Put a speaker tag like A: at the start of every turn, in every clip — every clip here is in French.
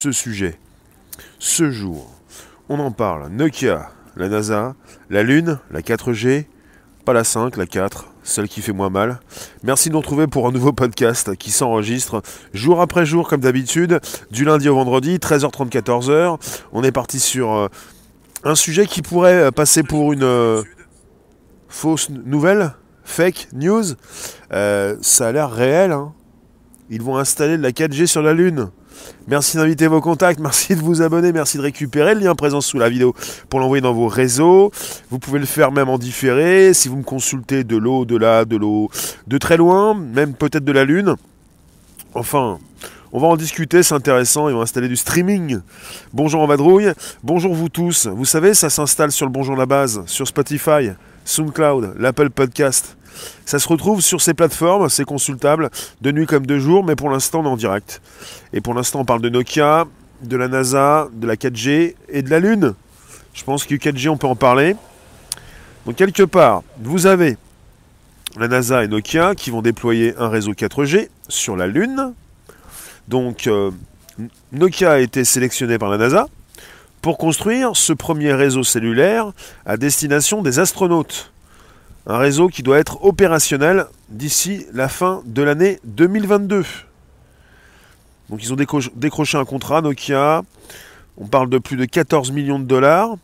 A: ce sujet. Ce jour, on en parle. Nokia, la NASA, la Lune, la 4G, pas la 5, la 4, celle qui fait moins mal. Merci de nous retrouver pour un nouveau podcast qui s'enregistre jour après jour comme d'habitude, du lundi au vendredi, 13h30, 14h. On est parti sur euh, un sujet qui pourrait passer pour une euh, fausse nouvelle, fake news. Euh, ça a l'air réel. Hein. Ils vont installer de la 4G sur la Lune. Merci d'inviter vos contacts, merci de vous abonner, merci de récupérer le lien présent sous la vidéo pour l'envoyer dans vos réseaux. Vous pouvez le faire même en différé si vous me consultez de l'eau, de là, de l'eau, de très loin, même peut-être de la Lune. Enfin, on va en discuter, c'est intéressant, ils vont installer du streaming. Bonjour en vadrouille, bonjour vous tous. Vous savez, ça s'installe sur le Bonjour la base, sur Spotify, SoundCloud, l'Apple Podcast. Ça se retrouve sur ces plateformes, c'est consultable de nuit comme de jour, mais pour l'instant on est en direct. Et pour l'instant on parle de Nokia, de la NASA, de la 4G et de la Lune. Je pense que 4G on peut en parler. Donc quelque part, vous avez la NASA et Nokia qui vont déployer un réseau 4G sur la Lune. Donc euh, Nokia a été sélectionné par la NASA pour construire ce premier réseau cellulaire à destination des astronautes. Un réseau qui doit être opérationnel d'ici la fin de l'année 2022. Donc ils ont décroché un contrat Nokia. On parle de plus de 14 millions de dollars.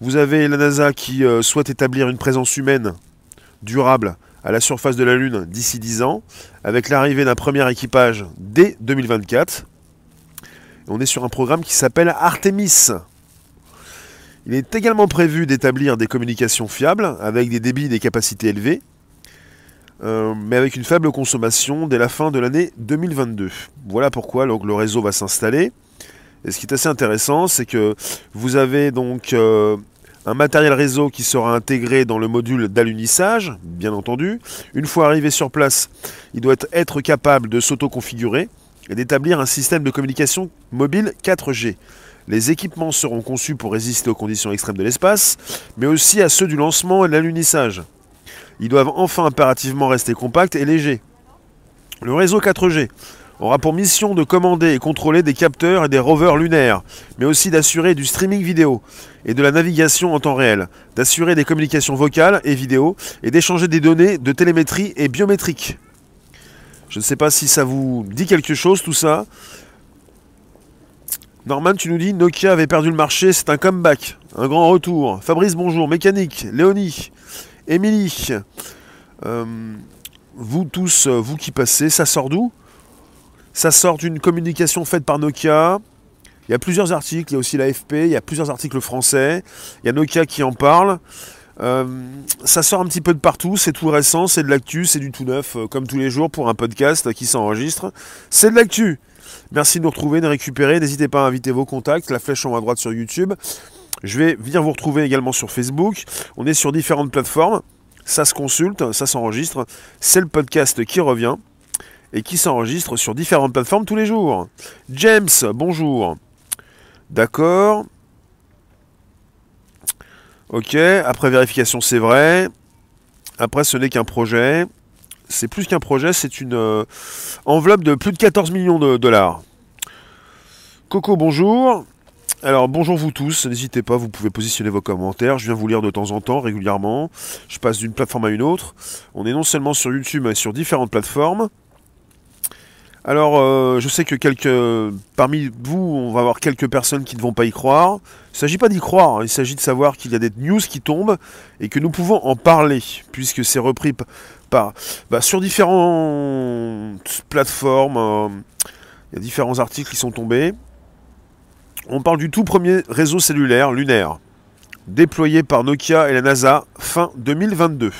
A: Vous avez la NASA qui euh, souhaite établir une présence humaine durable à la surface de la Lune d'ici 10 ans, avec l'arrivée d'un premier équipage dès 2024. On est sur un programme qui s'appelle Artemis. Il est également prévu d'établir des communications fiables avec des débits et des capacités élevées, euh, mais avec une faible consommation dès la fin de l'année 2022. Voilà pourquoi donc, le réseau va s'installer. Et ce qui est assez intéressant, c'est que vous avez donc euh, un matériel réseau qui sera intégré dans le module d'alunissage, bien entendu. Une fois arrivé sur place, il doit être capable de s'auto-configurer et d'établir un système de communication mobile 4G. Les équipements seront conçus pour résister aux conditions extrêmes de l'espace, mais aussi à ceux du lancement et de l'alunissage. Ils doivent enfin impérativement rester compacts et légers. Le réseau 4G aura pour mission de commander et contrôler des capteurs et des rovers lunaires, mais aussi d'assurer du streaming vidéo et de la navigation en temps réel, d'assurer des communications vocales et vidéo et d'échanger des données de télémétrie et biométrique. Je ne sais pas si ça vous dit quelque chose tout ça. Norman, tu nous dis Nokia avait perdu le marché, c'est un comeback, un grand retour. Fabrice, bonjour. Mécanique, Léonie, Émilie, euh, vous tous, vous qui passez, ça sort d'où? Ça sort d'une communication faite par Nokia. Il y a plusieurs articles, il y a aussi l'AFP, il y a plusieurs articles français, il y a Nokia qui en parle. Euh, ça sort un petit peu de partout, c'est tout récent, c'est de l'actu, c'est du tout neuf, comme tous les jours pour un podcast qui s'enregistre. C'est de l'actu. Merci de nous retrouver, de récupérer. N'hésitez pas à inviter vos contacts, la flèche en haut à droite sur YouTube. Je vais venir vous retrouver également sur Facebook. On est sur différentes plateformes. Ça se consulte, ça s'enregistre. C'est le podcast qui revient et qui s'enregistre sur différentes plateformes tous les jours. James, bonjour. D'accord. Ok, après vérification, c'est vrai. Après, ce n'est qu'un projet c'est plus qu'un projet, c'est une euh, enveloppe de plus de 14 millions de dollars. Coco, bonjour. Alors bonjour vous tous, n'hésitez pas, vous pouvez positionner vos commentaires, je viens vous lire de temps en temps, régulièrement. Je passe d'une plateforme à une autre. On est non seulement sur YouTube, mais sur différentes plateformes. Alors, euh, je sais que parmi vous, on va avoir quelques personnes qui ne vont pas y croire. Il ne s'agit pas d'y croire, hein. il s'agit de savoir qu'il y a des news qui tombent et que nous pouvons en parler, puisque c'est repris par, bah, sur différentes plateformes. Euh, il y a différents articles qui sont tombés. On parle du tout premier réseau cellulaire lunaire, déployé par Nokia et la NASA fin 2022.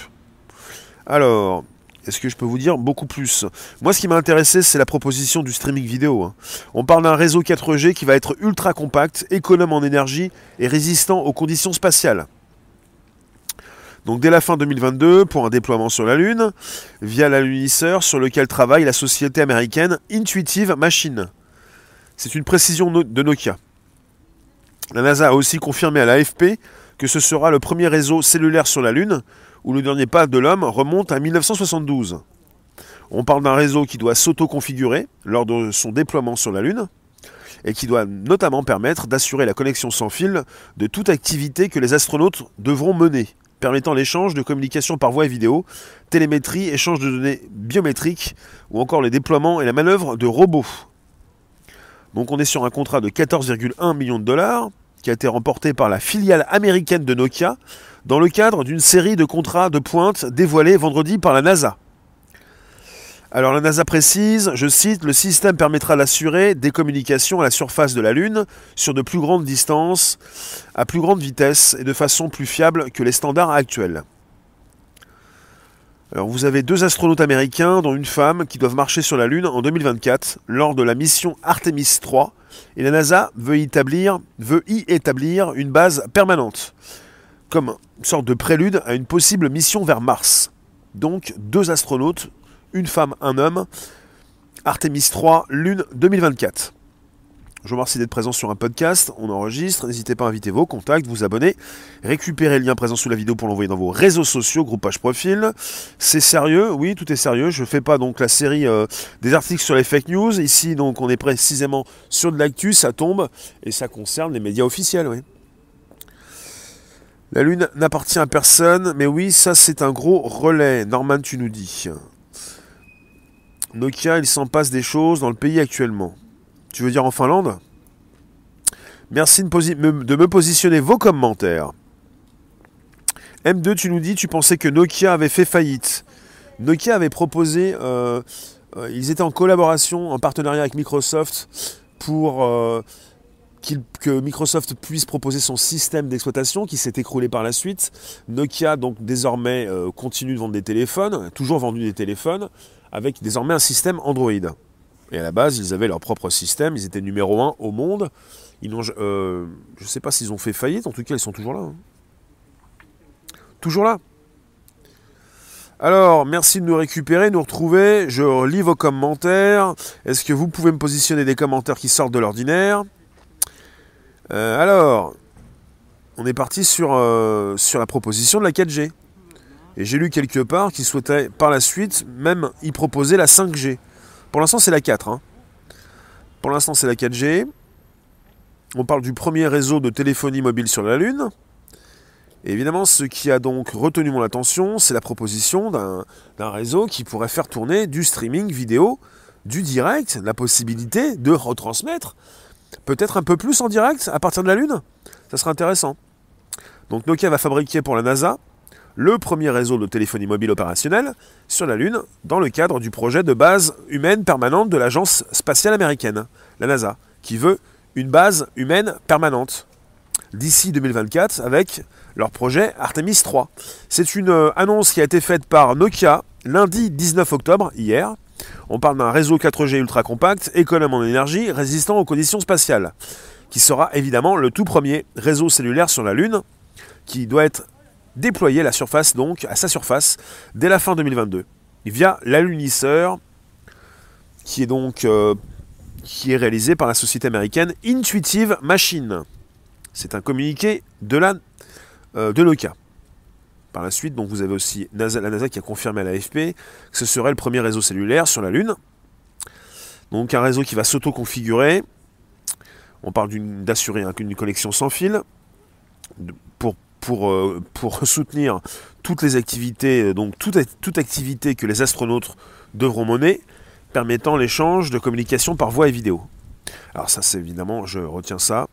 A: Alors, est-ce que je peux vous dire beaucoup plus? Moi, ce qui m'a intéressé, c'est la proposition du streaming vidéo. Hein. On parle d'un réseau 4G qui va être ultra compact, économe en énergie et résistant aux conditions spatiales. Donc dès la fin 2022, pour un déploiement sur la Lune, via l'alunisseur sur lequel travaille la société américaine Intuitive Machine. C'est une précision de Nokia. La NASA a aussi confirmé à l'AFP que ce sera le premier réseau cellulaire sur la Lune, où le dernier pas de l'homme remonte à 1972. On parle d'un réseau qui doit s'auto-configurer lors de son déploiement sur la Lune. et qui doit notamment permettre d'assurer la connexion sans fil de toute activité que les astronautes devront mener, permettant l'échange de communication par voie et vidéo, télémétrie, échange de données biométriques ou encore les déploiements et la manœuvre de robots. Donc on est sur un contrat de 14,1 millions de dollars qui a été remporté par la filiale américaine de Nokia dans le cadre d'une série de contrats de pointe dévoilés vendredi par la NASA. Alors la NASA précise, je cite, le système permettra d'assurer des communications à la surface de la Lune sur de plus grandes distances, à plus grande vitesse et de façon plus fiable que les standards actuels. Alors vous avez deux astronautes américains, dont une femme, qui doivent marcher sur la Lune en 2024 lors de la mission Artemis 3, et la NASA veut établir, veut y établir une base permanente, comme une sorte de prélude à une possible mission vers Mars. Donc deux astronautes une femme, un homme. Artemis 3, Lune 2024. Je vous remercie d'être présent sur un podcast, on enregistre, n'hésitez pas à inviter vos contacts, vous abonner, récupérer le lien présent sous la vidéo pour l'envoyer dans vos réseaux sociaux, groupage profil. C'est sérieux, oui, tout est sérieux, je ne fais pas donc la série euh, des articles sur les fake news, ici donc on est précisément sur de l'actu, ça tombe, et ça concerne les médias officiels, oui. La Lune n'appartient à personne, mais oui, ça c'est un gros relais, Norman tu nous dis. Nokia, il s'en passe des choses dans le pays actuellement. Tu veux dire en Finlande? Merci de, me positionner vos commentaires. M2, tu nous dis, tu pensais que Nokia avait fait faillite. Nokia avait proposé, euh, euh, ils étaient en collaboration, en partenariat avec Microsoft pour euh, que Microsoft puisse proposer son système d'exploitation qui s'est écroulé par la suite. Nokia, donc désormais, continue de vendre des téléphones, toujours vendu des téléphones avec désormais un système Android. Et à la base, ils avaient leur propre système, ils étaient numéro 1 au monde. Ils euh, je ne sais pas s'ils ont fait faillite, en tout cas, ils sont toujours là. Hein. Toujours là. Alors, merci de nous récupérer, nous retrouver. Je lis vos commentaires. Est-ce que vous pouvez me positionner des commentaires qui sortent de l'ordinaire? Euh, Alors, on est parti sur, euh, la proposition de la 4G. Et j'ai lu quelque part qu'ils souhaitaient par la suite même y proposer la 5G. Pour l'instant, c'est la 4. Hein. Pour l'instant, c'est la 4G. On parle du premier réseau de téléphonie mobile sur la Lune. Évidemment, ce qui a donc retenu mon attention, c'est la proposition d'un réseau qui pourrait faire tourner du streaming vidéo, du direct, la possibilité de retransmettre, peut-être un peu plus en direct à partir de la Lune? Ça serait intéressant. Donc Nokia va fabriquer pour la NASA le premier réseau de téléphonie mobile opérationnel sur la Lune dans le cadre du projet de base humaine permanente de l'Agence spatiale américaine, la NASA, qui veut une base humaine permanente d'ici 2024 avec leur projet Artemis 3. C'est une euh, annonce qui a été faite par Nokia lundi 19 octobre, hier. On parle d'un réseau 4G ultra compact, économe en énergie, résistant aux conditions spatiales, qui sera évidemment le tout premier réseau cellulaire sur la Lune, qui doit être déployer la surface donc à sa surface dès la fin 2022 via l'alunisseur qui est donc euh, qui est réalisé par la société américaine Intuitive Machine. C'est un communiqué de euh, Nokia. Par la suite, donc vous avez aussi la NASA qui a confirmé à l'AFP que ce serait le premier réseau cellulaire sur la Lune. Donc un réseau qui va s'auto-configurer. On parle d'assurer une connexion sans fil pour pour, euh, pour soutenir toutes les activités, euh, donc toute, toute activité que les astronautes devront mener, permettant l'échange de communication par voix et vidéo. Alors ça c'est évidemment, je retiens ça,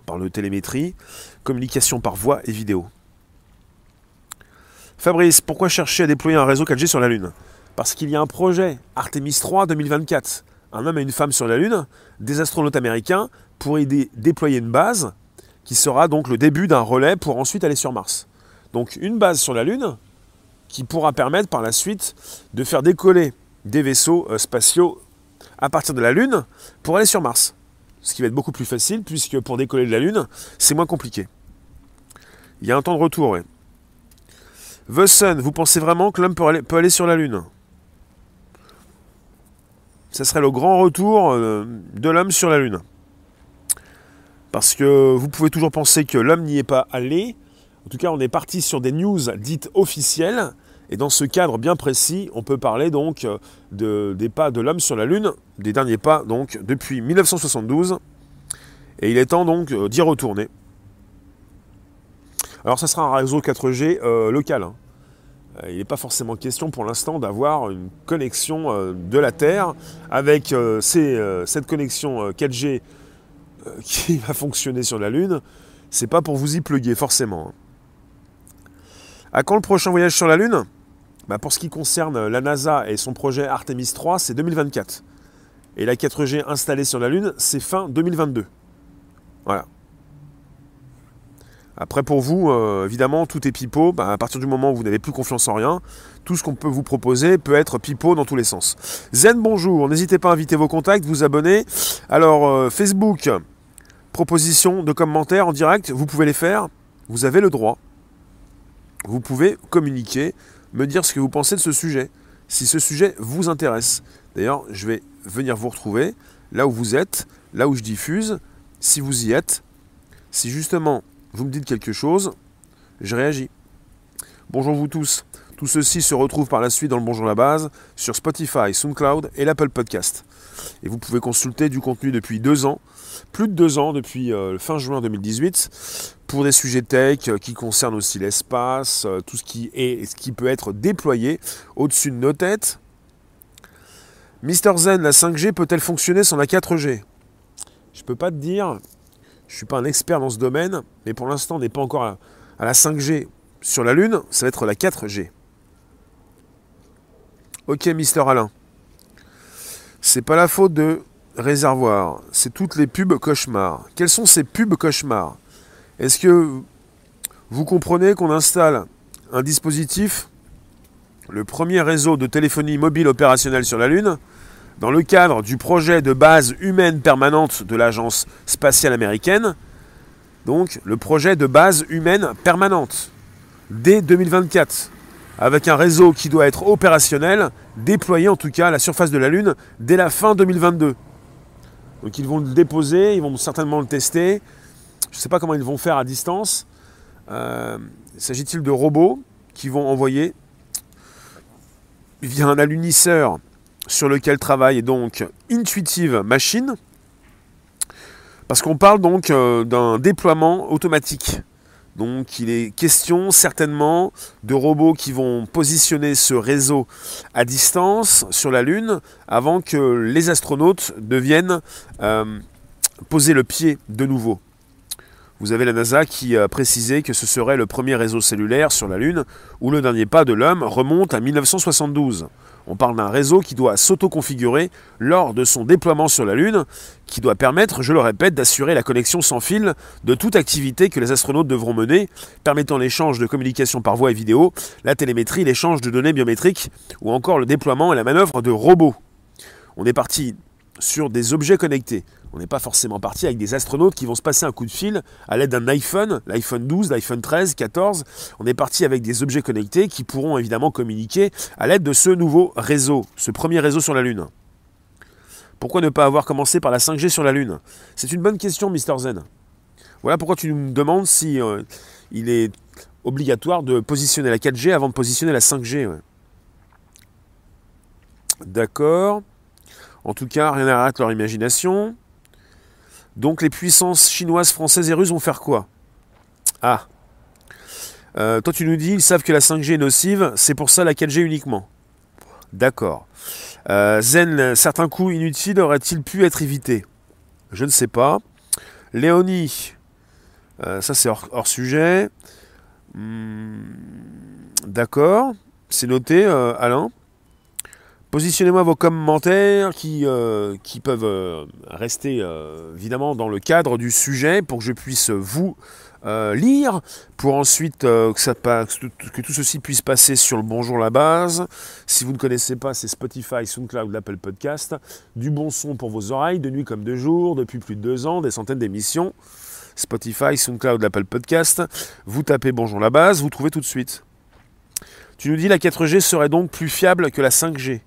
A: on parle de télémétrie, communication par voix et vidéo. Fabrice, pourquoi chercher à déployer un réseau 4G sur la Lune? Parce qu'il y a un projet, Artemis 3 2024. Un homme et une femme sur la Lune, des astronautes américains, pour aider déployer une base qui sera donc le début d'un relais pour ensuite aller sur Mars. Donc une base sur la Lune qui pourra permettre par la suite de faire décoller des vaisseaux euh, spatiaux à partir de la Lune pour aller sur Mars. Ce qui va être beaucoup plus facile puisque pour décoller de la Lune, c'est moins compliqué. Il y a un temps de retour, oui. The vous pensez vraiment que l'homme peut aller, sur la Lune? Ce serait le grand retour euh, de l'homme sur la Lune. Parce que vous pouvez toujours penser que l'homme n'y est pas allé. En tout cas, on est parti sur des news dites officielles. Et dans ce cadre bien précis, on peut parler donc de, des pas de l'homme sur la Lune, des derniers pas donc depuis 1972 Et il est temps donc d'y retourner. Alors ça sera un réseau 4G local. Hein. Il n'est pas forcément question pour l'instant d'avoir une connexion de la Terre avec cette connexion 4G qui va fonctionner sur la Lune. C'est pas pour vous y pluguer forcément. À quand le prochain voyage sur la Lune? Bah, Pour ce qui concerne la NASA et son projet Artemis 3, c'est 2024. Et la 4G installée sur la Lune, c'est fin 2022. Voilà. Après, pour vous, euh, évidemment, tout est pipeau. Bah, à partir du moment où vous n'avez plus confiance en rien, tout ce qu'on peut vous proposer peut être pipeau dans tous les sens. Zen, bonjour. N'hésitez pas à inviter vos contacts, vous abonner. Alors, euh, Facebook, proposition de commentaires en direct, vous pouvez les faire. Vous avez le droit vous pouvez communiquer, me dire ce que vous pensez de ce sujet, si ce sujet vous intéresse. D'ailleurs, je vais venir vous retrouver là où vous êtes, là où je diffuse, si vous y êtes. Si justement vous me dites quelque chose, je réagis. Bonjour vous tous. Tout ceci se retrouve par la suite dans le Bonjour la base sur Spotify, SoundCloud et l'Apple Podcast. Et vous pouvez consulter du contenu depuis deux ans, plus de deux ans depuis euh, fin juin 2018, pour des sujets tech euh, qui concernent aussi l'espace, euh, tout ce qui est ce qui peut être déployé au-dessus de nos têtes. Mister Zen, la 5G peut-elle fonctionner sans la 4G Je peux pas te dire, je ne suis pas un expert dans ce domaine, mais pour l'instant on n'est pas encore à, la 5G sur la Lune, ça va être la 4G. Ok, Mister Alain. C'est pas la faute de réservoir, c'est toutes les pubs cauchemars. Quelles sont ces pubs cauchemars? Est-ce que vous comprenez qu'on installe un dispositif, le premier réseau de téléphonie mobile opérationnel sur la Lune, dans le cadre du projet de base humaine permanente de l'Agence spatiale américaine, donc le projet de base humaine permanente, dès 2024, avec un réseau qui doit être opérationnel, déployé en tout cas à la surface de la Lune dès la fin 2022. Donc ils vont le déposer, ils vont certainement le tester, je ne sais pas comment ils vont faire à distance. Euh, s'agit-il de robots qui vont envoyer via un alunisseur sur lequel travaille donc Intuitive Machine Parce qu'on parle donc euh, d'un déploiement automatique. Donc il est question certainement de robots qui vont positionner ce réseau à distance sur la Lune avant que les astronautes deviennent euh, poser le pied de nouveau. Vous avez la NASA qui a précisé que ce serait le premier réseau cellulaire sur la Lune où le dernier pas de l'homme remonte à 1972. On parle d'un réseau qui doit s'auto-configurer lors de son déploiement sur la Lune, qui doit permettre, je le répète, d'assurer la connexion sans fil de toute activité que les astronautes devront mener, permettant l'échange de communication par voie et vidéo, la télémétrie, l'échange de données biométriques, ou encore le déploiement et la manœuvre de robots. On est parti sur des objets connectés. On n'est pas forcément parti avec des astronautes qui vont se passer un coup de fil à l'aide d'un iPhone, l'iPhone 12, l'iPhone 13, 14. On est parti avec des objets connectés qui pourront évidemment communiquer à l'aide de ce nouveau réseau, ce premier réseau sur la Lune. Pourquoi ne pas avoir commencé par la 5G sur la Lune? C'est une bonne question, Mister Zen. Voilà pourquoi tu nous demandes si euh, il est obligatoire de positionner la 4G avant de positionner la 5G. D'accord. En tout cas, rien n'arrête leur imagination. Donc les puissances chinoises, françaises et russes vont faire quoi? Ah. Euh, toi tu nous dis, ils savent que la 5G est nocive, c'est pour ça la 4G uniquement. D'accord. Euh, Zen, certains coups inutiles auraient-ils pu être évités? Je ne sais pas. Léonie, euh, ça c'est hors, sujet. Hmm, d'accord, c'est noté, Alain. Positionnez-moi vos commentaires qui, euh, qui peuvent euh, rester euh, évidemment dans le cadre du sujet pour que je puisse vous lire, pour ensuite que, que tout ceci puisse passer sur le Bonjour la base. Si vous ne connaissez pas, c'est Spotify, SoundCloud, l'Apple Podcast. Du bon son pour vos oreilles, de nuit comme de jour, depuis plus de deux ans, des centaines d'émissions. Spotify, SoundCloud, l'Apple Podcast. Vous tapez Bonjour la base, vous trouvez tout de suite. Tu nous dis la 4G serait donc plus fiable que la 5G.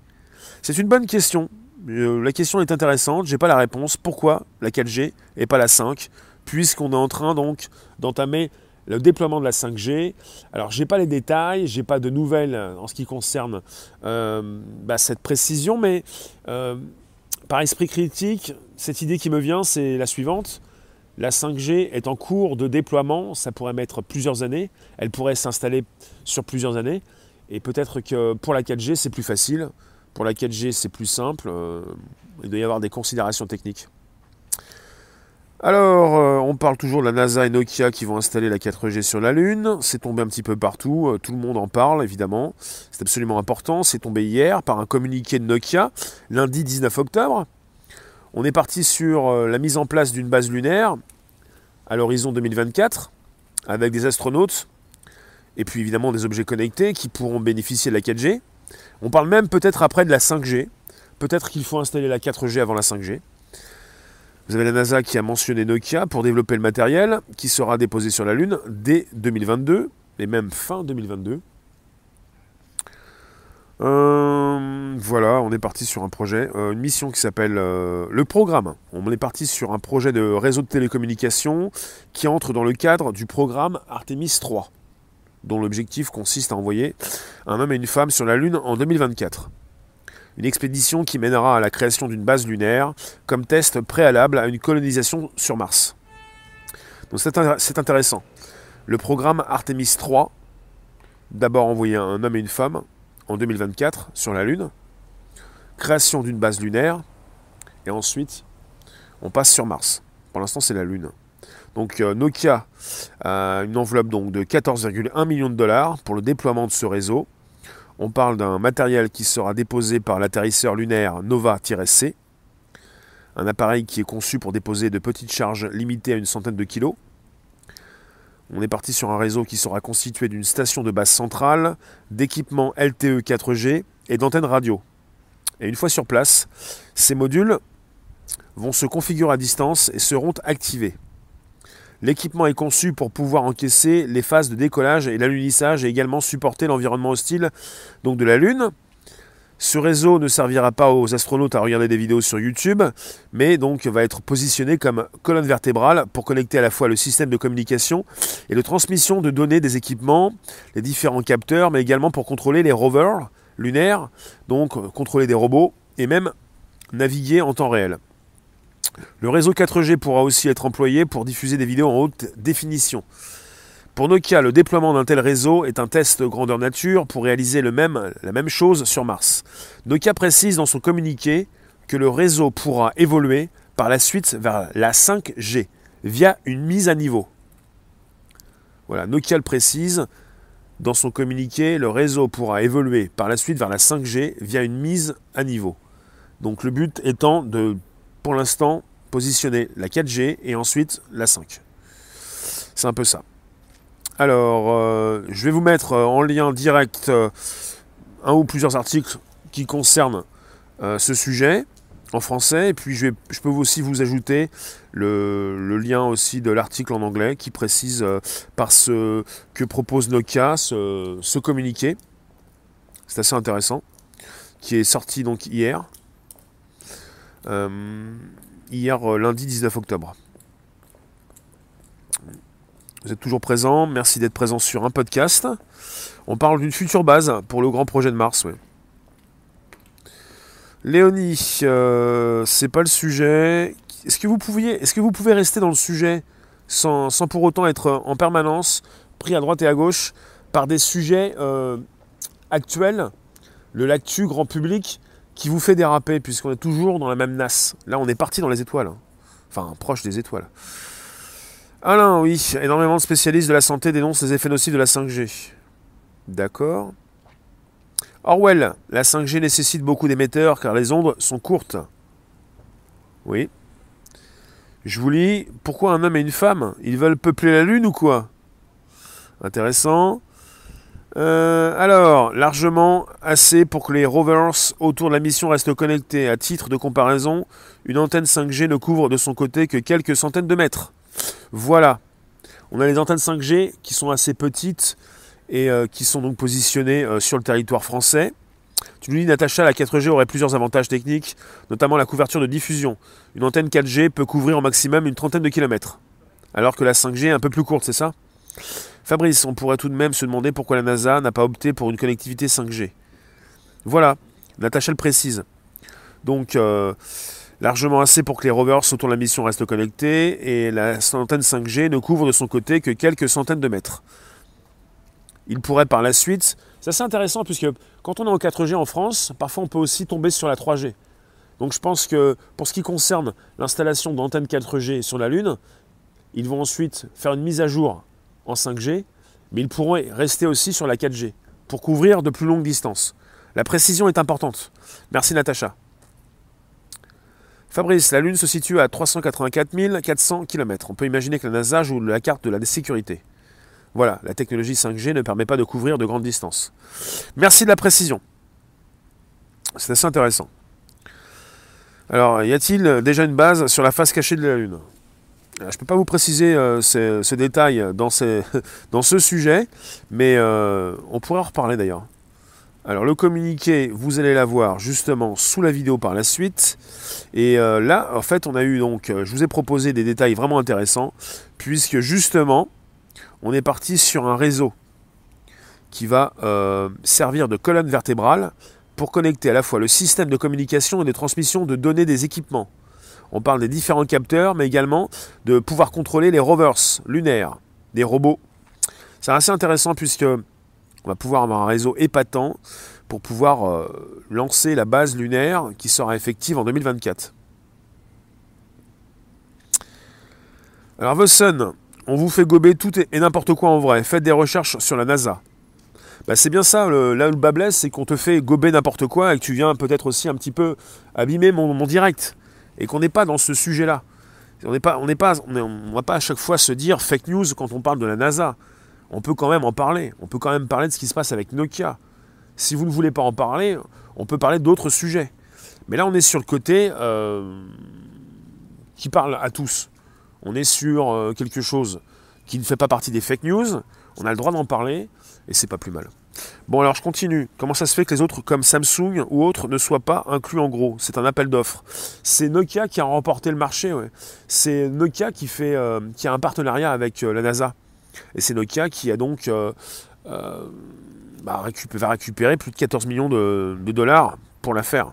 A: C'est une bonne question. Euh, la question est intéressante, j'ai pas la réponse. Pourquoi la 4G et pas la 5 Puisqu'on est en train donc d'entamer le déploiement de la 5G. Alors j'ai pas les détails, j'ai pas de nouvelles en ce qui concerne euh, bah, cette précision, mais euh, par esprit critique, cette idée qui me vient, c'est la suivante La 5G est en cours de déploiement, ça pourrait mettre plusieurs années, elle pourrait s'installer sur plusieurs années, et peut-être que pour la 4G c'est plus facile, pour la 4G c'est plus simple, euh, il doit y avoir des considérations techniques. Alors, euh, on parle toujours de la NASA et Nokia qui vont installer la 4G sur la Lune. C'est tombé un petit peu partout, euh, tout le monde en parle évidemment. C'est absolument important. C'est tombé hier par un communiqué de Nokia, lundi 19 octobre. On est parti sur la mise en place d'une base lunaire à l'horizon 2024 avec des astronautes et puis évidemment des objets connectés qui pourront bénéficier de la 4G. On parle même peut-être après de la 5G. Peut-être qu'il faut installer la 4G avant la 5G. Vous avez la NASA qui a mentionné Nokia pour développer le matériel qui sera déposé sur la Lune dès 2022 et même fin 2022. Euh, voilà, on est parti sur un projet, euh, une mission qui s'appelle euh, le programme. On est parti sur un projet de réseau de télécommunications qui entre dans le cadre du programme Artemis 3, dont l'objectif consiste à envoyer un homme et une femme sur la Lune en 2024. Une expédition qui mènera à la création d'une base lunaire comme test préalable à une colonisation sur Mars. C'est intéressant. Le programme Artemis 3, d'abord envoyer un homme et une femme, en 2024 sur la Lune, création d'une base lunaire, et ensuite on passe sur Mars. Pour l'instant c'est la Lune. Donc euh, Nokia une enveloppe donc, de 14,1 millions de dollars pour le déploiement de ce réseau. On parle d'un matériel qui sera déposé par l'atterrisseur lunaire Nova-C, un appareil qui est conçu pour déposer de petites charges limitées à une centaine de kilos. On est parti sur un réseau qui sera constitué d'une station de base centrale, d'équipements LTE 4G et d'antennes radio. Et une fois sur place, ces modules vont se configurer à distance et seront activés. L'équipement est conçu pour pouvoir encaisser les phases de décollage et l'alunissage et également supporter l'environnement hostile donc de la Lune, ce réseau ne servira pas aux astronautes à regarder des vidéos sur YouTube, mais donc va être positionné comme colonne vertébrale pour connecter à la fois le système de communication et de transmission de données des équipements, les différents capteurs, mais également pour contrôler les rovers lunaires, donc contrôler des robots et même naviguer en temps réel. Le réseau 4G pourra aussi être employé pour diffuser des vidéos en haute définition. Pour Nokia, le déploiement d'un tel réseau est un test grandeur nature pour réaliser la même chose sur Mars. Nokia précise dans son communiqué que le réseau pourra évoluer par la suite vers la 5G via une mise à niveau. Voilà, Nokia le précise dans son communiqué, le réseau pourra évoluer par la suite vers la 5G via une mise à niveau. Donc le but étant de, pour l'instant, positionner la 4G et ensuite la 5. C'est un peu ça. Alors, euh, je vais vous mettre euh, en lien direct euh, un ou plusieurs articles qui concernent ce sujet en français. Et puis, je, peux aussi vous ajouter le, lien aussi de l'article en anglais qui précise par ce que propose Nokia ce, ce communiqué. C'est assez intéressant. Qui est sorti donc hier. Hier, lundi 19 octobre. Vous êtes toujours présent. Merci d'être présent sur un podcast. On parle d'une future base pour le grand projet de Mars. Léonie, euh, c'est pas le sujet. Est-ce que vous pouviez, est-ce que vous pouvez rester dans le sujet sans, pour autant être en permanence pris à droite et à gauche par des sujets euh, actuels, le lactu grand public, qui vous fait déraper puisqu'on est toujours dans la même nasse. Là, on est parti dans les étoiles, hein. enfin proche des étoiles. Alain, oui, énormément de spécialistes de la santé dénoncent les effets nocifs de la 5G. D'accord. Orwell, la 5G nécessite beaucoup d'émetteurs car les ondes sont courtes. Oui. Je vous lis, pourquoi un homme et une femme Ils veulent peupler la Lune ou quoi? Intéressant. Euh, alors, largement assez pour que les rovers autour de la mission restent connectés. À titre de comparaison, une antenne 5G ne couvre de son côté que quelques centaines de mètres. Voilà. On a les antennes 5G qui sont assez petites et euh, qui sont donc positionnées euh, sur le territoire français. Tu nous dis, Natacha, la 4G aurait plusieurs avantages techniques, notamment la couverture de diffusion. Une antenne 4G peut couvrir au maximum une trentaine de kilomètres, alors que la 5G est un peu plus courte, c'est ça? Fabrice, on pourrait tout de même se demander pourquoi la NASA n'a pas opté pour une connectivité 5G. Voilà, Natacha le précise. Donc, euh, largement assez pour que les rovers autour de la mission restent connectés, et la antenne 5G ne couvre de son côté que quelques centaines de mètres. Il pourrait par la suite, c'est assez intéressant puisque quand on est en 4G en France, parfois on peut aussi tomber sur la 3G. Donc je pense que pour ce qui concerne l'installation d'antennes 4G sur la Lune, ils vont ensuite faire une mise à jour en 5G, mais ils pourront rester aussi sur la 4G pour couvrir de plus longues distances. La précision est importante. Merci Natacha. Fabrice, la Lune se situe à 384 400 km. On peut imaginer que la NASA joue la carte de la sécurité. Voilà, la technologie 5G ne permet pas de couvrir de grandes distances. Merci de la précision. C'est assez intéressant. Alors, y a-t-il déjà une base sur la face cachée de la Lune? Je ne peux pas vous préciser euh, ces, détails dans, ce sujet, mais euh, on pourrait en reparler d'ailleurs. Alors le communiqué, vous allez l'avoir justement sous la vidéo par la suite. Et euh, là, en fait, on a eu donc, je vous ai proposé des détails vraiment intéressants, puisque justement, on est parti sur un réseau qui va servir de colonne vertébrale pour connecter à la fois le système de communication et de transmission de données des équipements. On parle des différents capteurs, mais également de pouvoir contrôler les rovers lunaires, des robots. C'est assez intéressant puisque on va pouvoir avoir un réseau épatant pour pouvoir euh, lancer la base lunaire qui sera effective en 2024. Alors Vossen, on vous fait gober tout et n'importe quoi en vrai. Faites des recherches sur la NASA. Bah, c'est bien ça, là où le bas blesse, c'est qu'on te fait gober n'importe quoi et que tu viens peut-être aussi un petit peu abîmer mon, direct. Et qu'on n'est pas dans ce sujet-là. On n'est pas, on n'est pas, on, va pas à chaque fois se dire fake news quand on parle de la NASA. On peut quand même en parler. On peut quand même parler de ce qui se passe avec Nokia. Si vous ne voulez pas en parler, on peut parler d'autres sujets. Mais là, on est sur le côté euh, qui parle à tous. On est sur euh, quelque chose qui ne fait pas partie des fake news. On a le droit d'en parler et c'est pas plus mal. Bon alors je continue. Comment ça se fait que les autres comme Samsung ou autres ne soient pas inclus en gros? C'est un appel d'offres. C'est Nokia qui a remporté le marché. C'est Nokia euh, qui a un partenariat avec euh, la NASA. Et c'est Nokia qui a donc euh, bah, va récupérer plus de 14 millions de dollars pour l'affaire.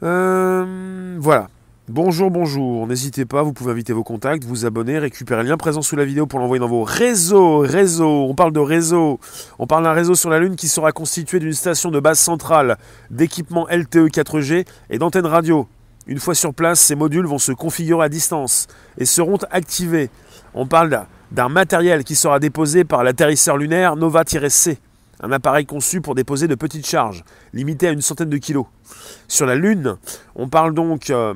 A: voilà. Bonjour, bonjour. N'hésitez pas, vous pouvez inviter vos contacts, vous abonner, récupérer le lien présent sous la vidéo pour l'envoyer dans vos réseaux. Réseaux, on parle de réseau. On parle d'un réseau sur la Lune qui sera constitué d'une station de base centrale, d'équipements LTE 4G et d'antennes radio. Une fois sur place, ces modules vont se configurer à distance et seront activés. On parle d'un matériel qui sera déposé par l'atterrisseur lunaire Nova-C, un appareil conçu pour déposer de petites charges, limitées à une centaine de kilos. Sur la Lune, on parle donc euh,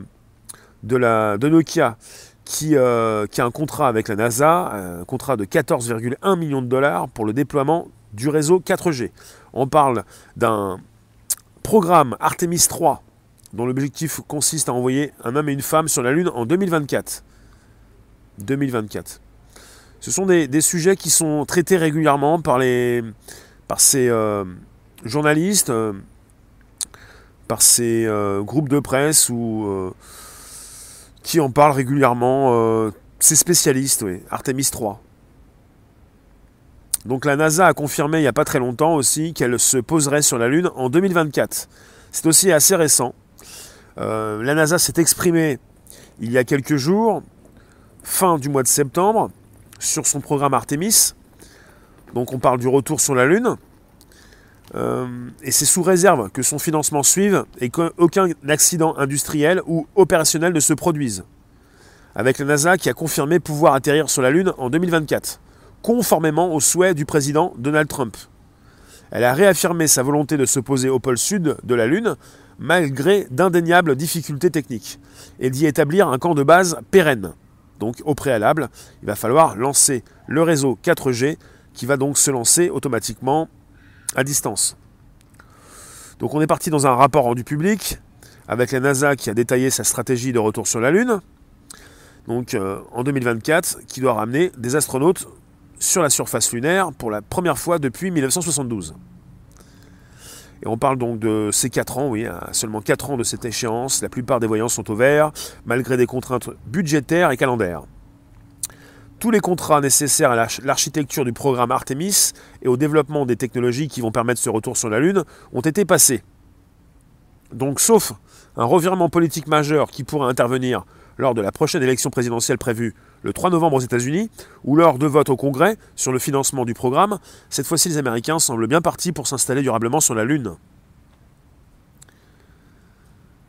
A: de, Nokia qui, euh, qui, a un contrat avec la NASA, un contrat de 14,1 millions de dollars pour le déploiement du réseau 4G. On parle d'un programme Artemis 3 dont l'objectif consiste à envoyer un homme et une femme sur la Lune en 2024. 2024. Ce sont des, sujets qui sont traités régulièrement par, les, par ces euh, journalistes, euh, par ces groupes de presse ou qui en parle régulièrement. Euh, c'est spécialiste, oui, Artemis 3. Donc la NASA a confirmé il n'y a pas très longtemps aussi qu'elle se poserait sur la Lune en 2024. C'est aussi assez récent. Euh, la NASA s'est exprimée il y a quelques jours, fin du mois de septembre, sur son programme Artemis. Donc on parle du retour sur la Lune. Euh, et c'est sous réserve que son financement suive et qu'aucun accident industriel ou opérationnel ne se produise. Avec la NASA qui a confirmé pouvoir atterrir sur la Lune en 2024, conformément aux souhaits du président Donald Trump. Elle a réaffirmé sa volonté de se poser au pôle sud de la Lune, malgré d'indéniables difficultés techniques, et d'y établir un camp de base pérenne. Donc au préalable, il va falloir lancer le réseau 4G qui va donc se lancer automatiquement à distance. Donc on est parti dans un rapport rendu public avec la NASA qui a détaillé sa stratégie de retour sur la Lune, donc euh, en 2024, qui doit ramener des astronautes sur la surface lunaire pour la première fois depuis 1972. Et on parle donc de ces 4 ans, oui, seulement 4 ans de cette échéance, la plupart des voyants sont au vert, malgré des contraintes budgétaires et calendaires. Tous les contrats nécessaires à l'architecture du programme Artemis et au développement des technologies qui vont permettre ce retour sur la Lune ont été passés. Donc sauf un revirement politique majeur qui pourrait intervenir lors de la prochaine élection présidentielle prévue le 3 novembre aux États-Unis, ou lors de votes au Congrès sur le financement du programme, cette fois-ci les Américains semblent bien partis pour s'installer durablement sur la Lune.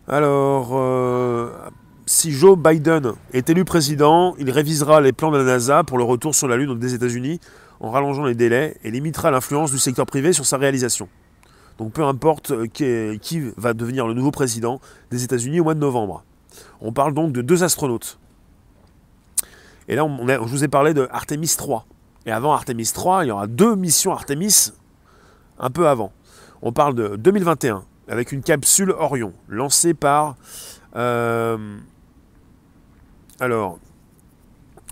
A: Alors, euh, si Joe Biden est élu président, il révisera les plans de la NASA pour le retour sur la Lune des États-Unis en rallongeant les délais et limitera l'influence du secteur privé sur sa réalisation. Donc peu importe euh, qui va devenir le nouveau président des États-Unis au mois de novembre. On parle donc de deux astronautes. Et là, je vous ai parlé de Artemis 3. Et avant Artemis 3, il y aura deux missions Artemis un peu avant. On parle de 2021 avec une capsule Orion lancée par euh, alors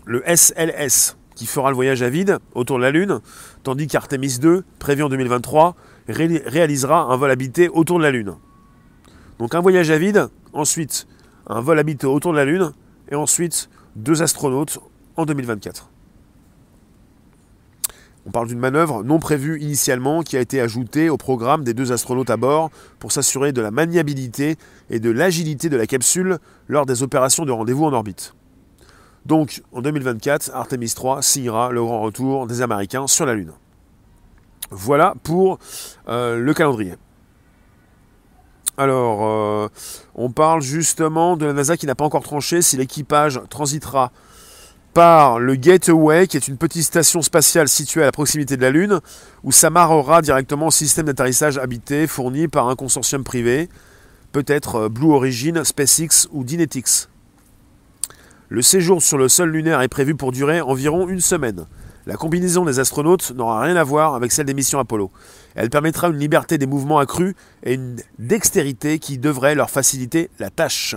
A: le SLS qui fera le voyage à vide autour de la Lune, tandis qu'Artemis 2, prévu en 2023, réalisera un vol habité autour de la Lune. Donc un voyage à vide, ensuite un vol habité autour de la Lune, et ensuite deux astronautes en 2024. On parle d'une manœuvre non prévue initialement qui a été ajoutée au programme des deux astronautes à bord pour s'assurer de la maniabilité et de l'agilité de la capsule lors des opérations de rendez-vous en orbite. Donc en 2024, Artemis 3 signera le grand retour des Américains sur la Lune. Voilà pour euh, le calendrier. Alors, euh, on parle justement de la NASA qui n'a pas encore tranché si l'équipage transitera par le Gateway, qui est une petite station spatiale située à la proximité de la Lune, où s'amarrera directement au système d'atterrissage habité fourni par un consortium privé, peut-être euh, Blue Origin, SpaceX ou Dynetics. Le séjour sur le sol lunaire est prévu pour durer environ une semaine. La combinaison des astronautes n'aura rien à voir avec celle des missions Apollo. Elle permettra une liberté des mouvements accrue et une dextérité qui devrait leur faciliter la tâche.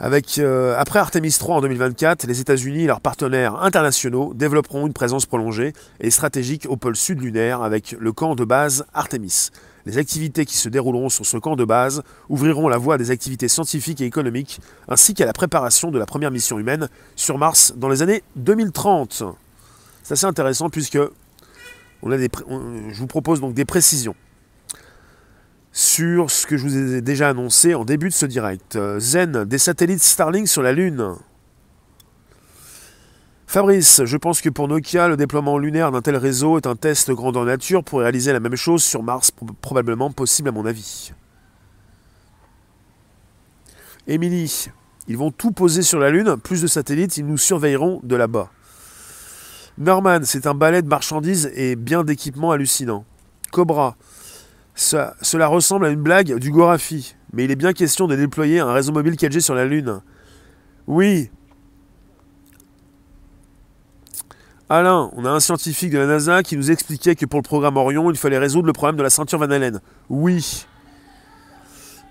A: Euh, après Artemis 3 en 2024, les États-Unis et leurs partenaires internationaux développeront une présence prolongée et stratégique au pôle sud lunaire avec le camp de base Artemis. Les activités qui se dérouleront sur ce camp de base ouvriront la voie à des activités scientifiques et économiques, ainsi qu'à la préparation de la première mission humaine sur Mars dans les années 2030. C'est assez intéressant puisque je vous propose donc des précisions sur ce que je vous ai déjà annoncé en début de ce direct. Euh, Zen, des satellites Starlink sur la Lune. Fabrice, je pense que pour Nokia, le déploiement lunaire d'un tel réseau est un test grandeur nature pour réaliser la même chose sur Mars, probablement possible à mon avis. Émilie, ils vont tout poser sur la Lune, plus de satellites, ils nous surveilleront de là-bas. Norman, c'est un balai de marchandises et bien d'équipements hallucinants. Cobra, cela ressemble à une blague du Gorafi, mais il est bien question de déployer un réseau mobile 4G sur la Lune. Oui. Alain, on a un scientifique de la NASA qui nous expliquait que pour le programme Orion, il fallait résoudre le problème de la ceinture Van Allen. Oui.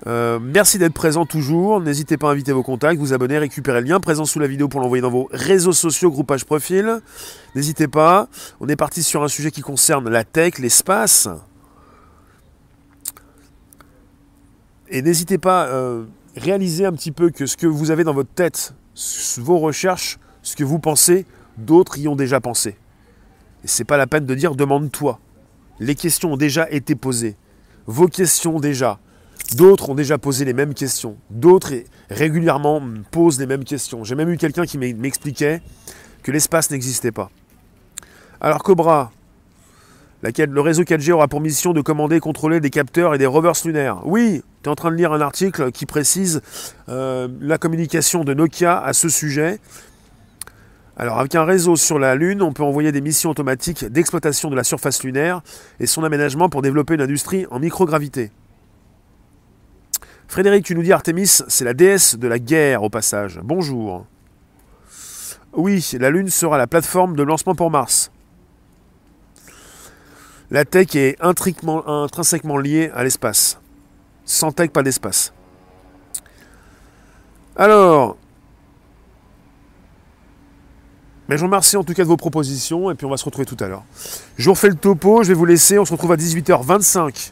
A: Euh, merci d'être présent toujours. N'hésitez pas à inviter vos contacts, vous abonner, récupérer le lien présent sous la vidéo pour l'envoyer dans vos réseaux sociaux, groupage profil. N'hésitez pas. On est parti sur un sujet qui concerne la tech, l'espace. Et n'hésitez pas à euh, réaliser un petit peu que ce que vous avez dans votre tête, vos recherches, ce que vous pensez, d'autres y ont déjà pensé. Et c'est pas la peine de dire demande-toi. Les questions ont déjà été posées. Vos questions déjà. D'autres ont déjà posé les mêmes questions. D'autres régulièrement posent les mêmes questions. J'ai même eu quelqu'un qui m'expliquait que l'espace n'existait pas. Alors Cobra, le réseau 4G aura pour mission de commander et contrôler des capteurs et des rovers lunaires. Oui, en train de lire un article qui précise euh, la communication de Nokia à ce sujet. Alors avec un réseau sur la Lune, on peut envoyer des missions automatiques d'exploitation de la surface lunaire et son aménagement pour développer une industrie en microgravité. Frédéric, tu nous dis Artemis, c'est la déesse de la guerre au passage. Bonjour. Oui, la Lune sera la plateforme de lancement pour Mars. La tech est intrinsèquement liée à l'espace. Sans tech, pas d'espace. Alors, mais je vous remercie en tout cas de vos propositions et puis on va se retrouver tout à l'heure. Je vous refais le topo, je vais vous laisser, on se retrouve à 18h25.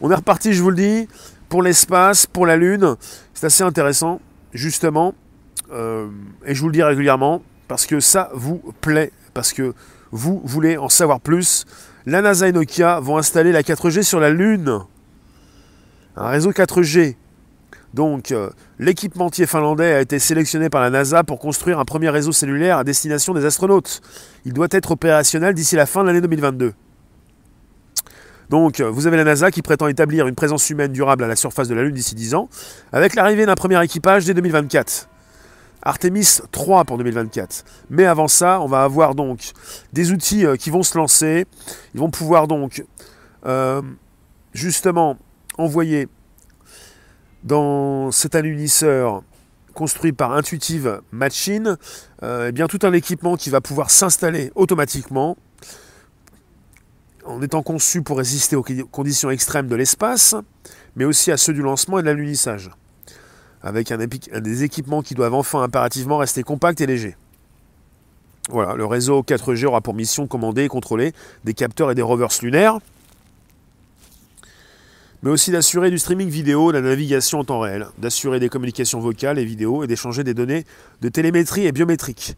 A: On est reparti, je vous le dis, pour l'espace, pour la Lune. C'est assez intéressant, justement, euh, et je vous le dis régulièrement, parce que ça vous plaît, parce que vous voulez en savoir plus la NASA et Nokia vont installer la 4G sur la Lune. Un réseau 4G. Donc, euh, l'équipementier finlandais a été sélectionné par la NASA pour construire un premier réseau cellulaire à destination des astronautes. Il doit être opérationnel d'ici la fin de l'année 2022. Donc, euh, vous avez la NASA qui prétend établir une présence humaine durable à la surface de la Lune d'ici 10 ans, avec l'arrivée d'un premier équipage dès 2024. Artemis 3 pour 2024. Mais avant ça, on va avoir donc des outils euh, qui vont se lancer. Ils vont pouvoir donc justement envoyer dans cet alunisseur construit par Intuitive Machine, euh, eh bien tout un équipement qui va pouvoir s'installer automatiquement en étant conçu pour résister aux conditions extrêmes de l'espace, mais aussi à ceux du lancement et de l'alunissage, avec un, des équipements qui doivent enfin impérativement rester compacts et légers. Voilà, le réseau 4G aura pour mission de commander et contrôler des capteurs et des rovers lunaires, mais aussi d'assurer du streaming vidéo, de la navigation en temps réel, d'assurer des communications vocales et vidéo et d'échanger des données de télémétrie et biométrique.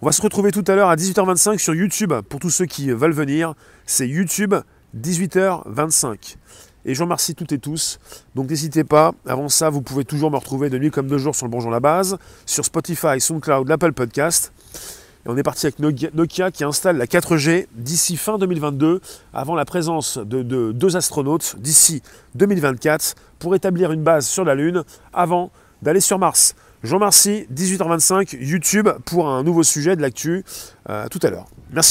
A: On va se retrouver tout à l'heure à 18h25 sur YouTube pour tous ceux qui veulent venir. C'est YouTube 18h25. Et je vous remercie toutes et tous. Donc n'hésitez pas. Avant ça, vous pouvez toujours me retrouver de nuit comme de jour sur le Bonjour la base, sur Spotify, SoundCloud, l'Apple Podcast. Et on est parti avec Nokia qui installe la 4G d'ici fin 2022, avant la présence de, deux astronautes d'ici 2024, pour établir une base sur la Lune avant d'aller sur Mars. Je vous remercie, 18h25, YouTube pour un nouveau sujet de l'actu. Euh, tout à l'heure. Merci.